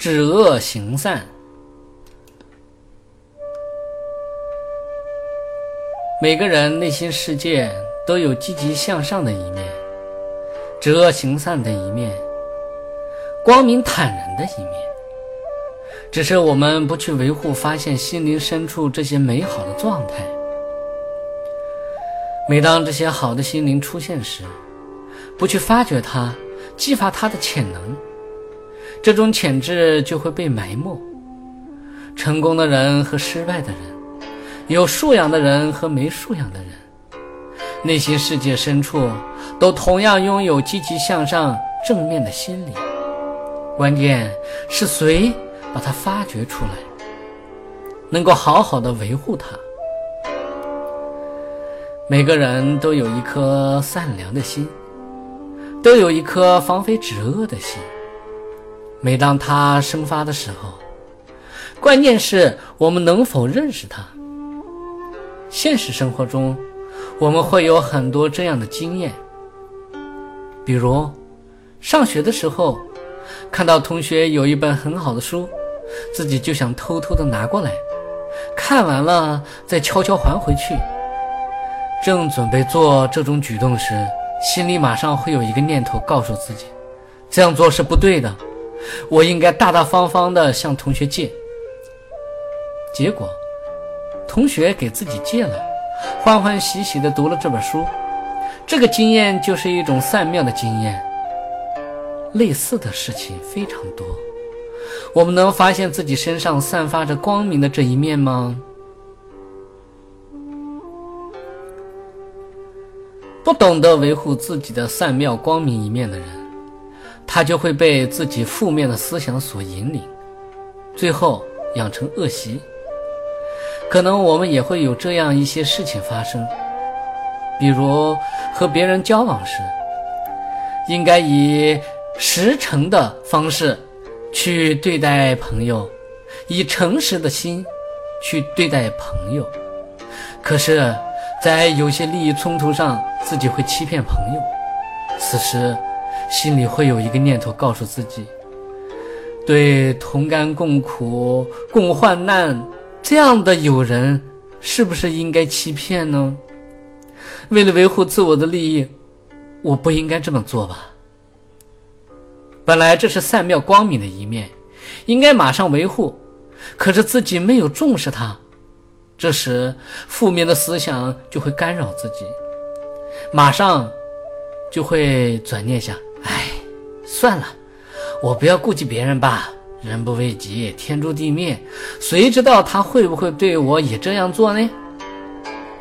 止恶行善。每个人内心世界都有积极向上的一面，止恶行善的一面，光明坦然的一面。只是我们不去维护，发现心灵深处这些美好的状态。每当这些好的心灵出现时，不去发掘它，激发它的潜能，这种潜质就会被埋没。成功的人和失败的人。有素养的人和没素养的人，内心世界深处都同样拥有积极向上、正面的心理。关键是谁把它发掘出来，能够好好的维护它。每个人都有一颗善良的心，都有一颗防非止恶的心。每当它生发的时候，关键是我们能否认识它。现实生活中，我们会有很多这样的经验，比如上学的时候，看到同学有一本很好的书，自己就想偷偷的拿过来，看完了再悄悄还回去。正准备做这种举动时，心里马上会有一个念头告诉自己，这样做是不对的，我应该大大方方的向同学借。结果。同学给自己借了，欢欢喜喜地读了这本书，这个经验就是一种善妙的经验。类似的事情非常多，我们能发现自己身上散发着光明的这一面吗？不懂得维护自己的善妙光明一面的人，他就会被自己负面的思想所引领，最后养成恶习。可能我们也会有这样一些事情发生，比如和别人交往时，应该以实诚的方式去对待朋友，以诚实的心去对待朋友。可是，在有些利益冲突上，自己会欺骗朋友，此时心里会有一个念头告诉自己：对同甘共苦、共患难。这样的友人是不是应该欺骗呢？为了维护自我的利益，我不应该这么做吧？本来这是善妙光明的一面，应该马上维护，可是自己没有重视它，这时负面的思想就会干扰自己，马上就会转念想：哎，算了，我不要顾及别人吧。人不为己，天诛地灭。谁知道他会不会对我也这样做呢？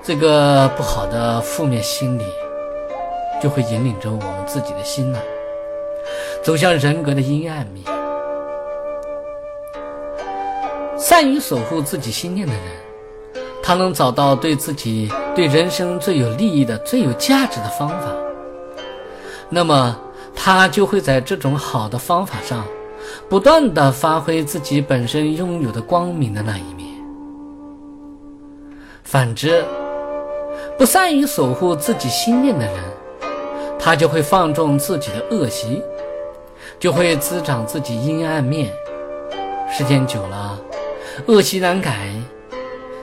这个不好的负面心理，就会引领着我们自己的心呢，走向人格的阴暗面。善于守护自己心念的人，他能找到对自己、对人生最有利益的、最有价值的方法。那么，他就会在这种好的方法上。不断的发挥自己本身拥有的光明的那一面。反之，不善于守护自己心念的人，他就会放纵自己的恶习，就会滋长自己阴暗面。时间久了，恶习难改，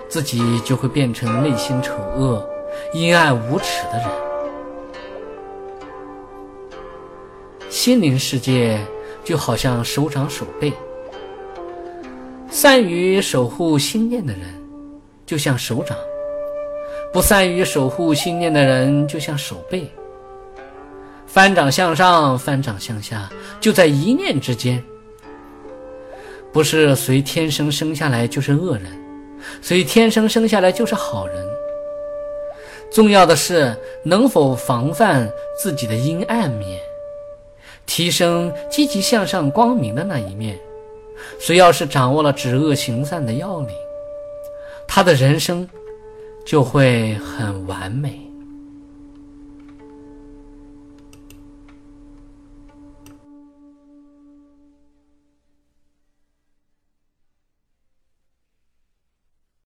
自己就会变成内心丑恶、阴暗无耻的人。心灵世界。就好像手掌手背，善于守护心念的人，就像手掌；不善于守护心念的人，就像手背。翻掌向上，翻掌向下，就在一念之间。不是谁天生生下来就是恶人，谁天生生下来就是好人。重要的是能否防范自己的阴暗面。提升积极向上、光明的那一面。谁要是掌握了止恶行善的要领，他的人生就会很完美。